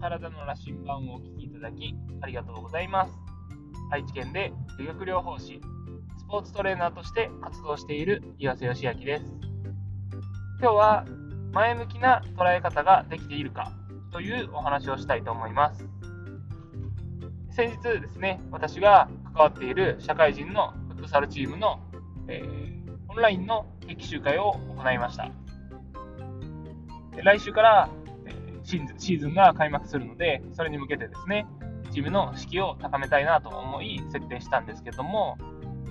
体の羅針盤をお聞きいただきありがとうございます。愛知県で理学療法士、スポーツトレーナーとして活動している岩瀬義明です。今日は前向きな捉え方ができているかというお話をしたいと思います。先日ですね、私が関わっている社会人のフットサルチームの、えー、オンラインの決起集会を行いました。来週からシーズンが開幕するので、それに向けてですね、チームの士気を高めたいなと思い設定したんですけども、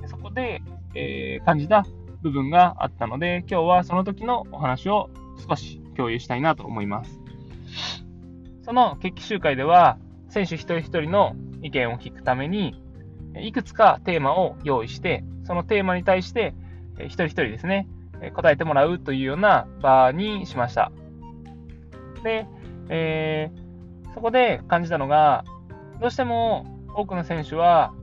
そこで、えー、感じた部分があったので、今日はその時のお話を少し共有したいなと思います。その決起集会では、選手一人一人の意見を聞くために、いくつかテーマを用意して、そのテーマに対して、一人一人ですね、答えてもらうというような場にしました。で、えー、そこで感じたのが、どうしても多くの選手は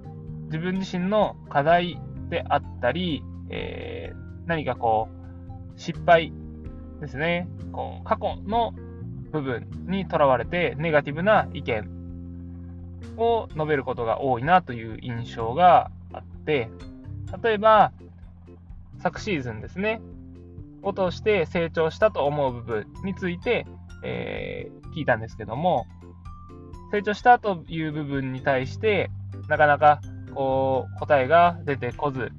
自分自身の課題であったり、えー、何かこう、失敗ですね、こう過去の部分にとらわれてネガティブな意見を述べることが多いなという印象があって、例えば、昨シーズンですね、を通して成長したと思う部分について、えー、聞いたんですけども、成長したという部分に対して、なかなかこう答えが出てこず、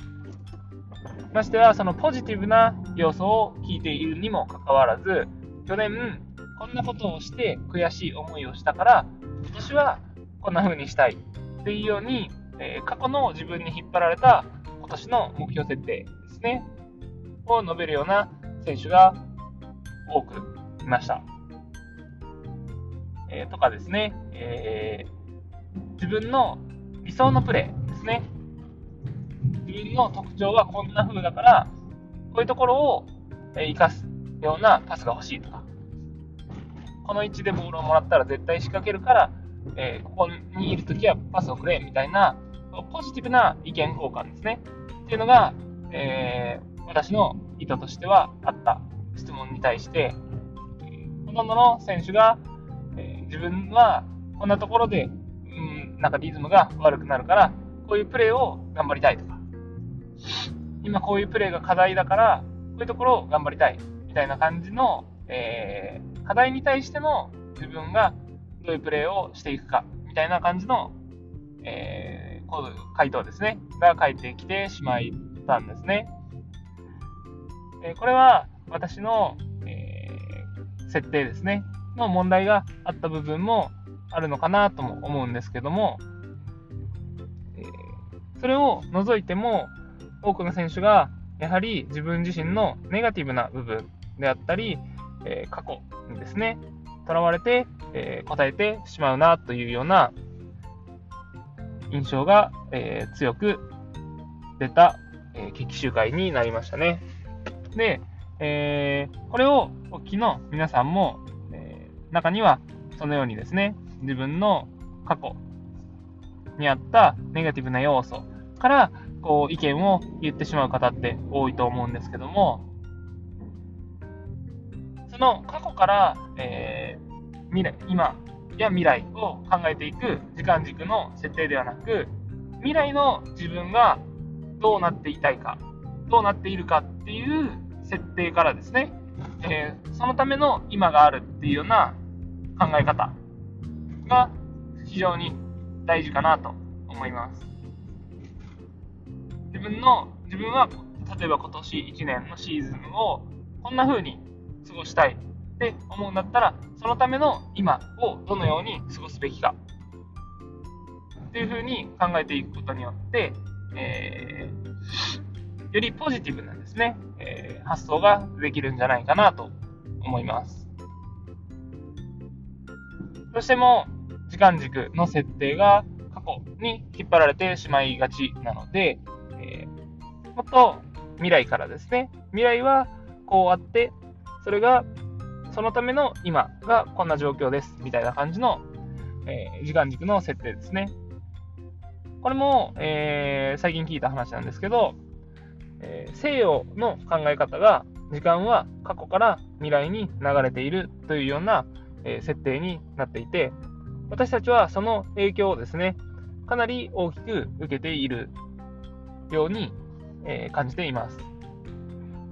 ましてはそのポジティブな要素を聞いているにもかかわらず、去年こんなことをして悔しい思いをしたから、今年はこんな風にしたいっていうように、えー、過去の自分に引っ張られた今年の目標設定ですね、を述べるような選手が多くいました。えー、とかですね、えー、自分の理想のプレーですね。自分の特徴はこんな風だから、こういうところを生かすようなパスが欲しいとか、この位置でボールをもらったら絶対仕掛けるから、えー、ここにいるときはパスをくれみたいな、ポジティブな意見交換ですね。っていうのが、えー、私の意図としてはあった質問に対して、ほとんどの選手が、自分はこんなところで、うん、なんかリズムが悪くなるから、こういうプレーを頑張りたいとか、今こういうプレーが課題だから、こういうところを頑張りたいみたいな感じの、えー、課題に対しての自分がどういうプレーをしていくかみたいな感じの、えー、回答ですね、が返ってきてしまったんですね。えー、これは私の、え、設定ですね、の問題があった部分もあるのかなとも思うんですけども、え、それを除いても、多くの選手がやはり自分自身のネガティブな部分であったり、え、過去にですね、とらわれて、え、答えてしまうなというような印象が、え、強く出た、えー、決起集会になりましたね。で、えー、これをお聞きの皆さんも、中にはそのようにですね、自分の過去にあったネガティブな要素から、こう、意見を言ってしまう方って多いと思うんですけども、その過去から、えー、未来、今や未来を考えていく時間軸の設定ではなく、未来の自分がどうなっていたいか、どうなっているかっていう設定からですね、えー、そのための今があるっていうような考え方が非常に大事かなと思います。自分の、自分は例えば今年1年のシーズンをこんな風に過ごしたいって思うんだったら、そのための今をどのように過ごすべきかっていう風に考えていくことによって、えー、よりポジティブなんですね、えー、発想ができるんじゃないかなと思います。どうしても時間軸の設定が過去に引っ張られてしまいがちなので、えー、もっと未来からですね、未来はこうあって、それがそのための今がこんな状況ですみたいな感じの、えー、時間軸の設定ですね。これも、えー、最近聞いた話なんですけど、えー、西洋の考え方が時間は過去から未来に流れているというような、え設定になっていて、私たちはその影響をですね、かなり大きく受けているように、え感じています。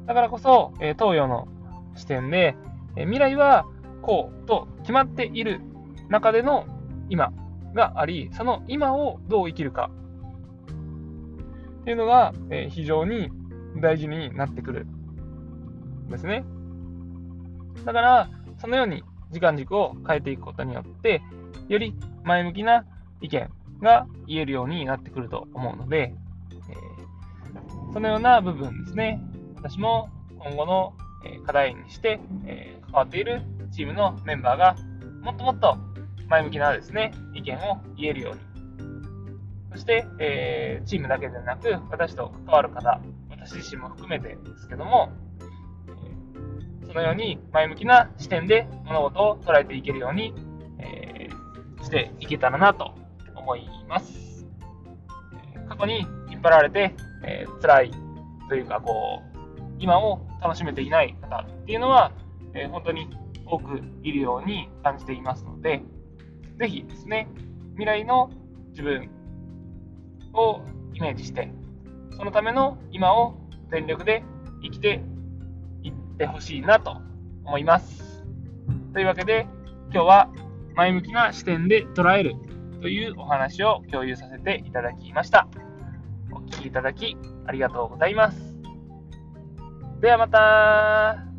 だからこそ、え東洋の視点で、え未来はこうと決まっている中での今があり、その今をどう生きるかっていうのが、え非常に大事になってくるんですね。だから、そのように時間軸を変えていくことによって、より前向きな意見が言えるようになってくると思うので、えー、そのような部分ですね、私も今後の課題にして、えー、関わっているチームのメンバーがもっともっと前向きなですね、意見を言えるように。そして、えー、チームだけでなく、私と関わる方、私自身も含めてですけども、そのように前向きな視点で物事を捉えていけるように、えー、していけたらなと思います。過去に引っ張られて、えー、辛いというか、こう、今を楽しめていない方っていうのは、えー、本当に多くいるように感じていますので、ぜひですね、未来の自分をイメージして、そのための今を全力で生きていってほしいなと思います。というわけで、今日は前向きな視点で捉えるというお話を共有させていただきました。お聴きいただきありがとうございます。ではまた